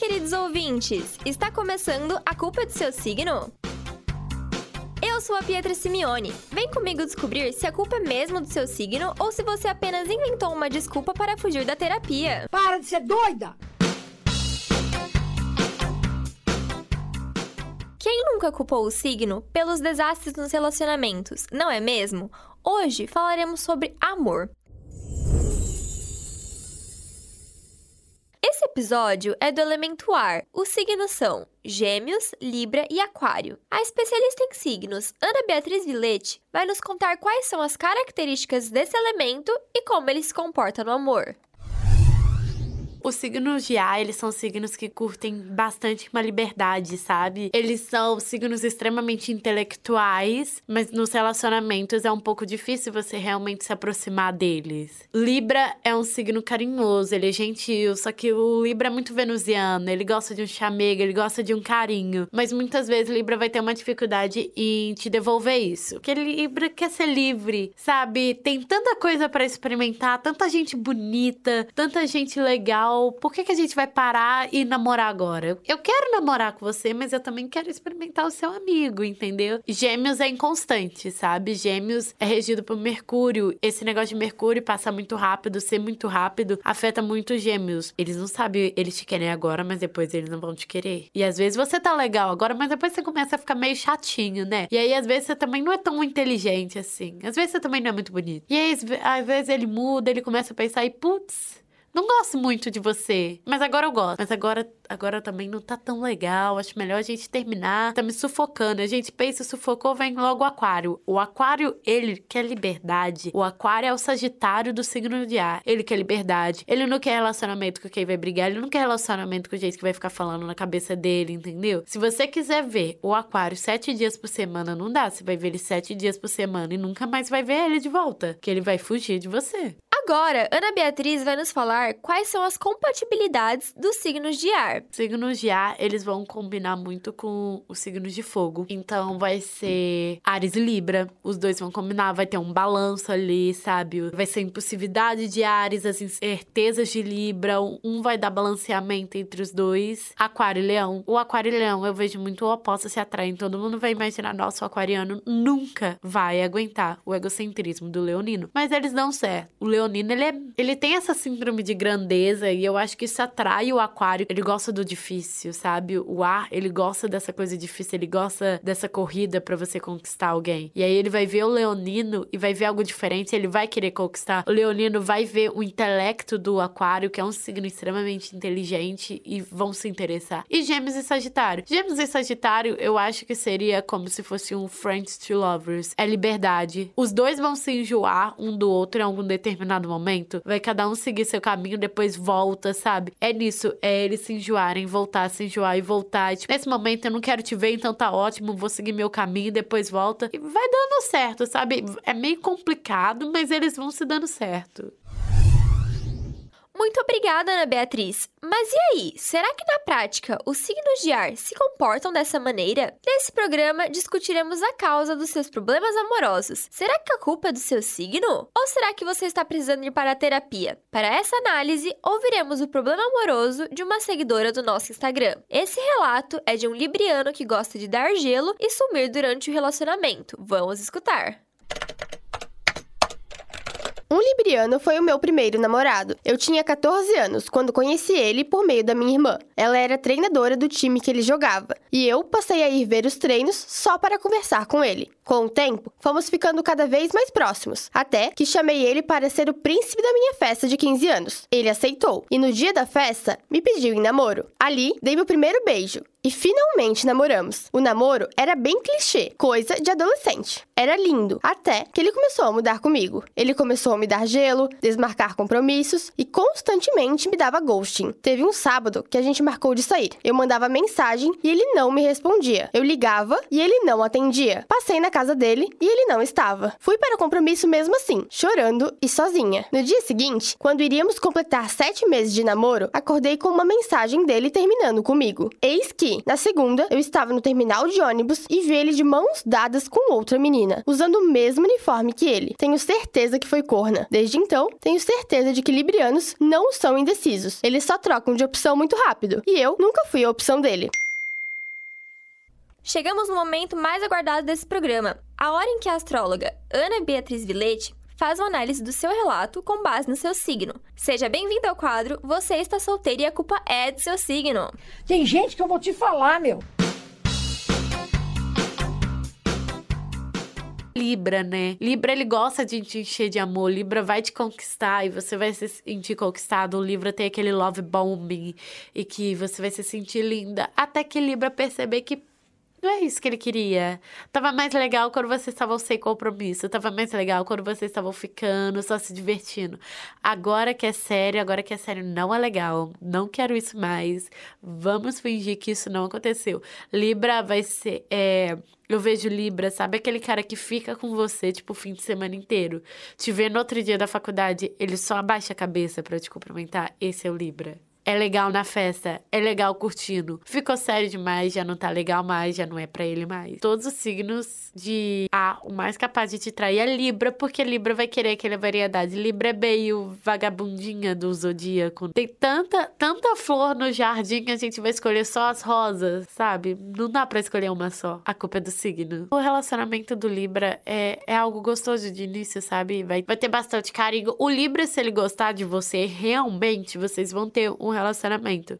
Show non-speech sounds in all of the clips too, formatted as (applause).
queridos ouvintes! Está começando A Culpa é do Seu Signo? Eu sou a Pietra Simeone. Vem comigo descobrir se a culpa é mesmo do seu signo ou se você apenas inventou uma desculpa para fugir da terapia. Para de ser doida! Quem nunca culpou o signo pelos desastres nos relacionamentos, não é mesmo? Hoje falaremos sobre amor. Episódio é do elemento ar. Os signos são Gêmeos, Libra e Aquário. A especialista em signos, Ana Beatriz Villete, vai nos contar quais são as características desse elemento e como ele se comporta no amor. Os signos de ar, eles são signos que curtem bastante uma liberdade, sabe? Eles são signos extremamente intelectuais, mas nos relacionamentos é um pouco difícil você realmente se aproximar deles. Libra é um signo carinhoso, ele é gentil, só que o Libra é muito venusiano, ele gosta de um chamego, ele gosta de um carinho, mas muitas vezes Libra vai ter uma dificuldade em te devolver isso. Porque Libra quer ser livre, sabe? Tem tanta coisa para experimentar, tanta gente bonita, tanta gente legal por que, que a gente vai parar e namorar agora? Eu quero namorar com você, mas eu também quero experimentar o seu amigo, entendeu? Gêmeos é inconstante, sabe? Gêmeos é regido por Mercúrio. Esse negócio de Mercúrio passar muito rápido, ser muito rápido, afeta muito Gêmeos. Eles não sabem, eles te querem agora, mas depois eles não vão te querer. E às vezes você tá legal agora, mas depois você começa a ficar meio chatinho, né? E aí às vezes você também não é tão inteligente assim. Às vezes você também não é muito bonito. E aí às vezes ele muda, ele começa a pensar e putz, não gosto muito de você, mas agora eu gosto. Mas agora, agora também não tá tão legal. Acho melhor a gente terminar. Tá me sufocando. A gente pensa, sufocou, vem logo o aquário. O aquário, ele quer liberdade. O aquário é o sagitário do signo de ar. Ele quer liberdade. Ele não quer relacionamento com quem vai brigar. Ele não quer relacionamento com gente que vai ficar falando na cabeça dele, entendeu? Se você quiser ver o aquário sete dias por semana, não dá. Você vai ver ele sete dias por semana e nunca mais vai ver ele de volta. Que ele vai fugir de você. Agora, Ana Beatriz vai nos falar quais são as compatibilidades dos signos de ar. Signos de ar, eles vão combinar muito com os signos de fogo. Então, vai ser Ares e Libra. Os dois vão combinar, vai ter um balanço ali, sabe? Vai ser impulsividade de Ares, as incertezas de Libra. Um vai dar balanceamento entre os dois. Aquário e Leão. O Aquário e Leão, eu vejo muito o oposto se atraem. Todo mundo vai imaginar, nossa, o aquariano nunca vai aguentar o egocentrismo do leonino. Mas eles dão certo. O leonino, ele, é, ele tem essa síndrome de grandeza e eu acho que isso atrai o aquário. Ele gosta do difícil, sabe? O ar, ele gosta dessa coisa difícil, ele gosta dessa corrida para você conquistar alguém. E aí ele vai ver o leonino e vai ver algo diferente, ele vai querer conquistar. O leonino vai ver o intelecto do aquário, que é um signo extremamente inteligente e vão se interessar. E gêmeos e sagitário. Gêmeos e sagitário, eu acho que seria como se fosse um Friends to Lovers. É liberdade. Os dois vão se enjoar um do outro em algum determinado momento, vai cada um seguir seu caminho, depois volta, sabe? É nisso, é eles se enjoarem, voltar, se enjoar e voltar. E, tipo, nesse momento eu não quero te ver, então tá ótimo, vou seguir meu caminho, depois volta. E vai dando certo, sabe? É meio complicado, mas eles vão se dando certo. Muito obrigada, Ana Beatriz. Mas e aí, será que na prática os signos de ar se comportam dessa maneira? Nesse programa discutiremos a causa dos seus problemas amorosos. Será que a culpa é do seu signo? Ou será que você está precisando ir para a terapia? Para essa análise, ouviremos o problema amoroso de uma seguidora do nosso Instagram. Esse relato é de um libriano que gosta de dar gelo e sumir durante o relacionamento. Vamos escutar. Um libriano foi o meu primeiro namorado. Eu tinha 14 anos quando conheci ele por meio da minha irmã. Ela era treinadora do time que ele jogava, e eu passei a ir ver os treinos só para conversar com ele. Com o tempo, fomos ficando cada vez mais próximos, até que chamei ele para ser o príncipe da minha festa de 15 anos. Ele aceitou, e no dia da festa, me pediu em namoro. Ali, dei meu primeiro beijo, e finalmente namoramos. O namoro era bem clichê, coisa de adolescente. Era lindo, até que ele começou a mudar comigo. Ele começou a me dar gelo, desmarcar compromissos e constantemente me dava ghosting. Teve um sábado que a gente marcou de sair. Eu mandava mensagem e ele não me respondia. Eu ligava e ele não atendia. Passei na casa dele e ele não estava. Fui para o compromisso mesmo assim, chorando e sozinha. No dia seguinte, quando iríamos completar sete meses de namoro, acordei com uma mensagem dele terminando comigo. Eis que, na segunda, eu estava no terminal de ônibus e vi ele de mãos dadas com outra menina, usando o mesmo uniforme que ele. Tenho certeza que foi corna. Desde então, tenho certeza de que librianos não são indecisos. Eles só trocam de opção muito rápido. E eu nunca fui a opção dele. Chegamos no momento mais aguardado desse programa, a hora em que a astróloga Ana Beatriz Vilete faz uma análise do seu relato com base no seu signo. Seja bem-vindo ao quadro Você está solteiro e a culpa é do seu signo. Tem gente que eu vou te falar, meu. Libra, né? Libra, ele gosta de te encher de amor. Libra vai te conquistar e você vai se sentir conquistado. O Libra tem aquele love bombing e que você vai se sentir linda. Até que Libra perceber que não é isso que ele queria. Tava mais legal quando vocês estavam sem compromisso. Tava mais legal quando vocês estavam ficando, só se divertindo. Agora que é sério, agora que é sério, não é legal. Não quero isso mais. Vamos fingir que isso não aconteceu. Libra vai ser. É... Eu vejo Libra, sabe aquele cara que fica com você, tipo, o fim de semana inteiro. Te vê no outro dia da faculdade, ele só abaixa a cabeça para te cumprimentar. Esse é o Libra. É legal na festa, é legal curtindo. Ficou sério demais, já não tá legal mais, já não é para ele mais. Todos os signos de A, o mais capaz de te trair é Libra, porque Libra vai querer aquela variedade. Libra é meio vagabundinha do zodíaco. Tem tanta, tanta flor no jardim que a gente vai escolher só as rosas, sabe? Não dá para escolher uma só. A culpa é do signo. O relacionamento do Libra é, é algo gostoso de início, sabe? Vai, vai ter bastante carinho. O Libra, se ele gostar de você, realmente vocês vão ter um relacionamento.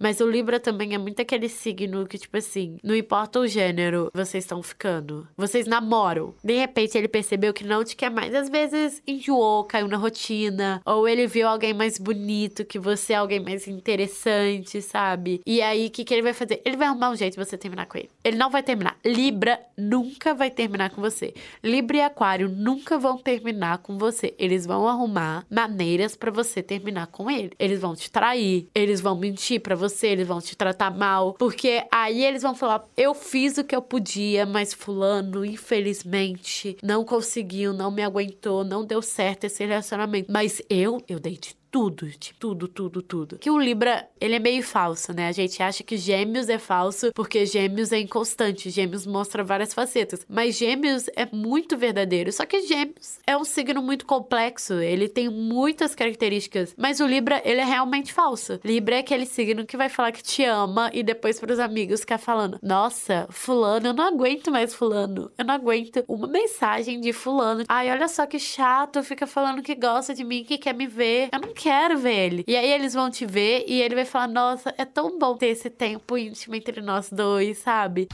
Mas o Libra também é muito aquele signo que, tipo assim, não importa o gênero, vocês estão ficando. Vocês namoram. De repente ele percebeu que não te quer mais. Às vezes enjoou, caiu na rotina. Ou ele viu alguém mais bonito que você, alguém mais interessante, sabe? E aí, o que, que ele vai fazer? Ele vai arrumar um jeito de você terminar com ele. Ele não vai terminar. Libra nunca vai terminar com você. Libra e Aquário nunca vão terminar com você. Eles vão arrumar maneiras para você terminar com ele. Eles vão te trair, eles vão mentir para você, eles vão te tratar mal, porque aí eles vão falar: "Eu fiz o que eu podia, mas fulano, infelizmente, não conseguiu, não me aguentou, não deu certo esse relacionamento, mas eu, eu dei de tudo, tipo, tudo, tudo, tudo. Que o Libra, ele é meio falso, né? A gente acha que Gêmeos é falso porque Gêmeos é inconstante, Gêmeos mostra várias facetas, mas Gêmeos é muito verdadeiro. Só que Gêmeos é um signo muito complexo, ele tem muitas características, mas o Libra, ele é realmente falso. Libra é aquele signo que vai falar que te ama e depois para os amigos ficar falando: "Nossa, fulano, eu não aguento mais fulano. Eu não aguento uma mensagem de fulano. Ai, olha só que chato, fica falando que gosta de mim, que quer me ver. Eu não quero ver ele. E aí eles vão te ver e ele vai falar: Nossa, é tão bom ter esse tempo íntimo entre nós dois, sabe?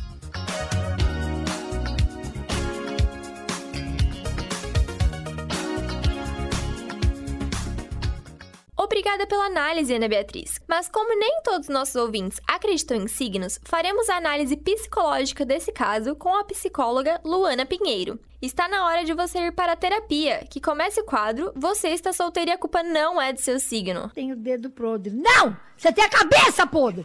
Obrigada pela análise, Ana Beatriz. Mas como nem todos os nossos ouvintes acreditam em signos, faremos a análise psicológica desse caso com a psicóloga Luana Pinheiro. Está na hora de você ir para a terapia, que comece o quadro Você está solteiro e a culpa não é do seu signo. Tem o dedo podre. Não! Você tem a cabeça podre!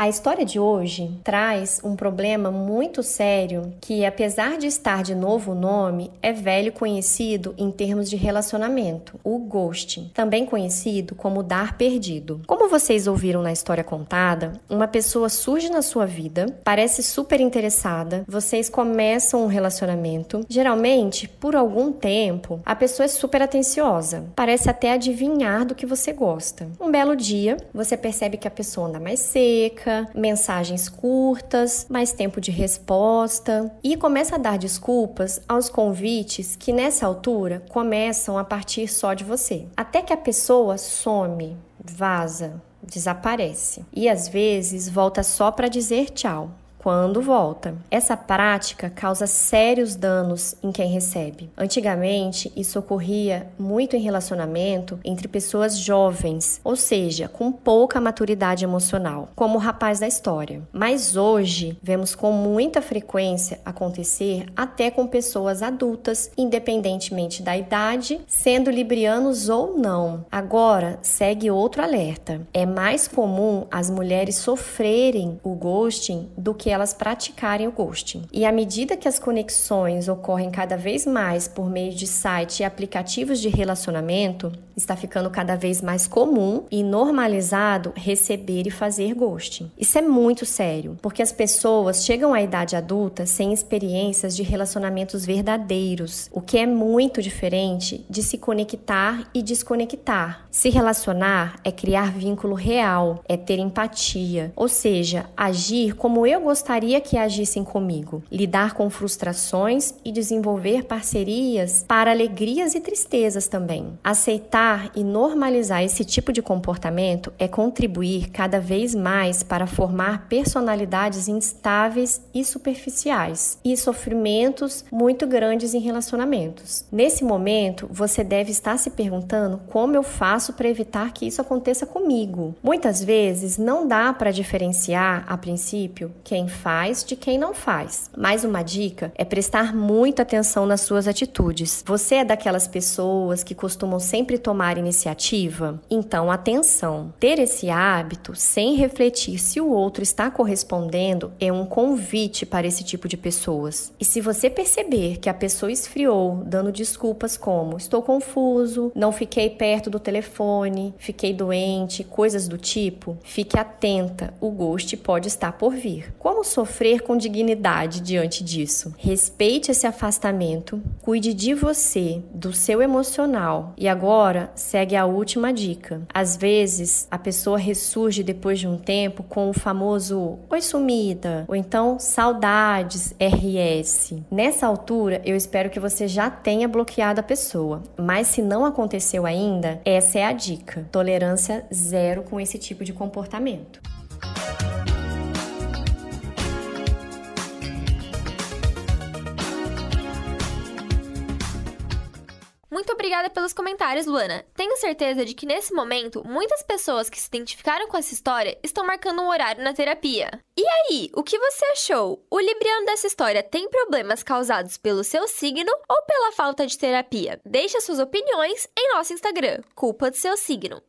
A história de hoje traz um problema muito sério que, apesar de estar de novo nome, é velho conhecido em termos de relacionamento, o ghosting, também conhecido como dar perdido. Como vocês ouviram na história contada, uma pessoa surge na sua vida, parece super interessada, vocês começam um relacionamento. Geralmente, por algum tempo, a pessoa é super atenciosa, parece até adivinhar do que você gosta. Um belo dia, você percebe que a pessoa anda mais seca mensagens curtas, mais tempo de resposta. E começa a dar desculpas aos convites que nessa altura começam a partir só de você. Até que a pessoa some, vaza, desaparece. E às vezes volta só para dizer tchau quando volta. Essa prática causa sérios danos em quem recebe. Antigamente, isso ocorria muito em relacionamento entre pessoas jovens, ou seja, com pouca maturidade emocional, como o rapaz da história. Mas hoje, vemos com muita frequência acontecer até com pessoas adultas, independentemente da idade, sendo librianos ou não. Agora, segue outro alerta. É mais comum as mulheres sofrerem o ghosting do que elas praticarem o ghosting. E à medida que as conexões ocorrem cada vez mais por meio de site e aplicativos de relacionamento, está ficando cada vez mais comum e normalizado receber e fazer ghosting. Isso é muito sério, porque as pessoas chegam à idade adulta sem experiências de relacionamentos verdadeiros, o que é muito diferente de se conectar e desconectar. Se relacionar é criar vínculo real, é ter empatia, ou seja, agir como eu gostaria que agissem comigo, lidar com frustrações e desenvolver parcerias para alegrias e tristezas também. Aceitar e normalizar esse tipo de comportamento é contribuir cada vez mais para formar personalidades instáveis e superficiais e sofrimentos muito grandes em relacionamentos. Nesse momento, você deve estar se perguntando como eu faço para evitar que isso aconteça comigo. Muitas vezes não dá para diferenciar a princípio quem faz de quem não faz. Mais uma dica é prestar muita atenção nas suas atitudes. Você é daquelas pessoas que costumam sempre tomar iniciativa? Então, atenção. Ter esse hábito sem refletir se o outro está correspondendo é um convite para esse tipo de pessoas. E se você perceber que a pessoa esfriou, dando desculpas como estou confuso, não fiquei perto do telefone, fiquei doente, coisas do tipo, fique atenta, o ghost pode estar por vir. Como sofrer com dignidade diante disso? Respeite esse afastamento, cuide de você, do seu emocional. E agora, segue a última dica. Às vezes, a pessoa ressurge depois de um tempo com o famoso oi sumida, ou então saudades RS. Nessa altura, eu espero que você já tenha bloqueado a pessoa, mas se não aconteceu ainda, essa é a dica: tolerância zero com esse tipo de comportamento. Muito obrigada pelos comentários, Luana. Tenho certeza de que nesse momento, muitas pessoas que se identificaram com essa história estão marcando um horário na terapia. E aí, o que você achou? O Libriano dessa história tem problemas causados pelo seu signo ou pela falta de terapia? Deixe suas opiniões em nosso Instagram, Culpa do Seu Signo.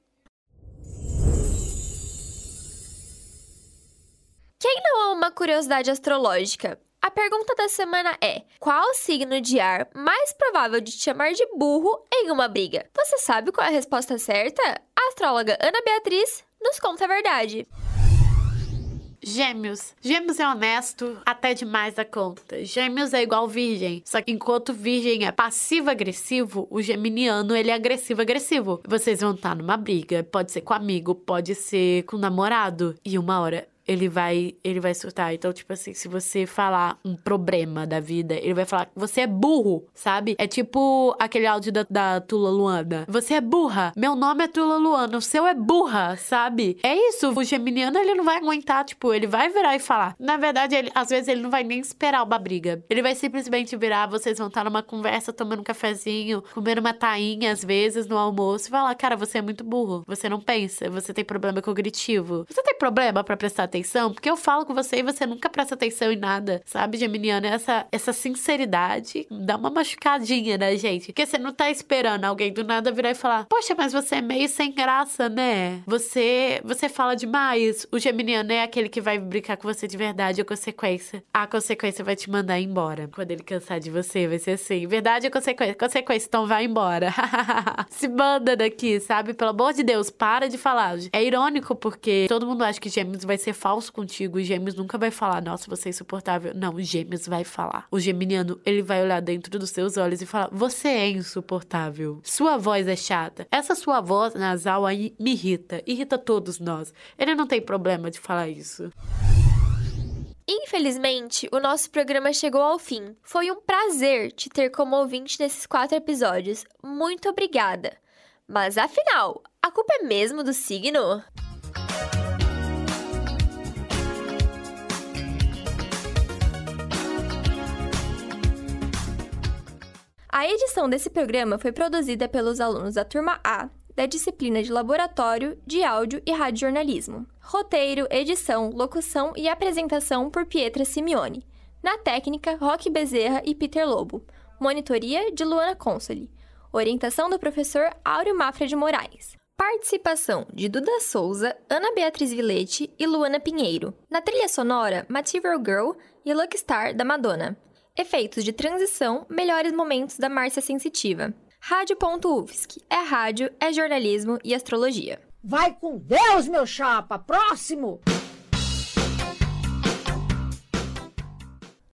Quem não é uma curiosidade astrológica? A pergunta da semana é: qual signo de ar mais provável de te chamar de burro em uma briga? Você sabe qual é a resposta certa? A astróloga Ana Beatriz nos conta a verdade. Gêmeos. Gêmeos é honesto até demais da conta. Gêmeos é igual virgem. Só que enquanto virgem é passivo-agressivo, o geminiano ele é agressivo-agressivo. Vocês vão estar numa briga. Pode ser com amigo, pode ser com namorado. E uma hora ele vai ele vai surtar. Então, tipo assim, se você falar um problema da vida, ele vai falar você é burro, sabe? É tipo aquele áudio da, da Tula Luana. Você é burra. Meu nome é Tula Luana. O seu é burra, sabe? É isso. O geminiano, ele não vai aguentar, tipo, ele vai virar e falar. Na verdade, ele, às vezes ele não vai nem esperar uma briga. Ele vai simplesmente virar, vocês vão estar numa conversa, tomando um cafezinho, comendo uma tainha, às vezes, no almoço, e falar, cara, você é muito burro. Você não pensa, você tem problema cognitivo. Você tem problema para prestar atenção porque eu falo com você e você nunca presta atenção em nada, sabe, Geminiano? Essa, essa sinceridade dá uma machucadinha na gente. Porque você não tá esperando alguém do nada virar e falar: Poxa, mas você é meio sem graça, né? Você, você fala demais. O Geminiano é aquele que vai brincar com você de verdade, a consequência. A consequência vai te mandar embora. Quando ele cansar de você, vai ser assim: Verdade ou consequência? Consequência, então vai embora. (laughs) Se manda daqui, sabe? Pelo amor de Deus, para de falar. É irônico porque todo mundo acha que Gêmeos vai ser falso contigo. E Gêmeos nunca vai falar, nossa, você é insuportável. Não, Gêmeos vai falar. O geminiano, ele vai olhar dentro dos seus olhos e falar: Você é insuportável. Sua voz é chata. Essa sua voz nasal aí me irrita. Irrita todos nós. Ele não tem problema de falar isso. Infelizmente, o nosso programa chegou ao fim. Foi um prazer te ter como ouvinte nesses quatro episódios. Muito obrigada. Mas afinal, a culpa é mesmo do signo? A edição desse programa foi produzida pelos alunos da turma A da disciplina de Laboratório de Áudio e Radiojornalismo. Roteiro, edição, locução e apresentação por Pietra Simeone. Na técnica, Roque Bezerra e Peter Lobo. Monitoria de Luana Consoli. Orientação do professor Áureo Mafra de Moraes. Participação de Duda Souza, Ana Beatriz Vilete e Luana Pinheiro. Na trilha sonora, Material Girl e Lucky Star da Madonna. Efeitos de transição, melhores momentos da Márcia Sensitiva. Rádio.UFSC. É rádio, é jornalismo e astrologia. Vai com Deus, meu chapa! Próximo!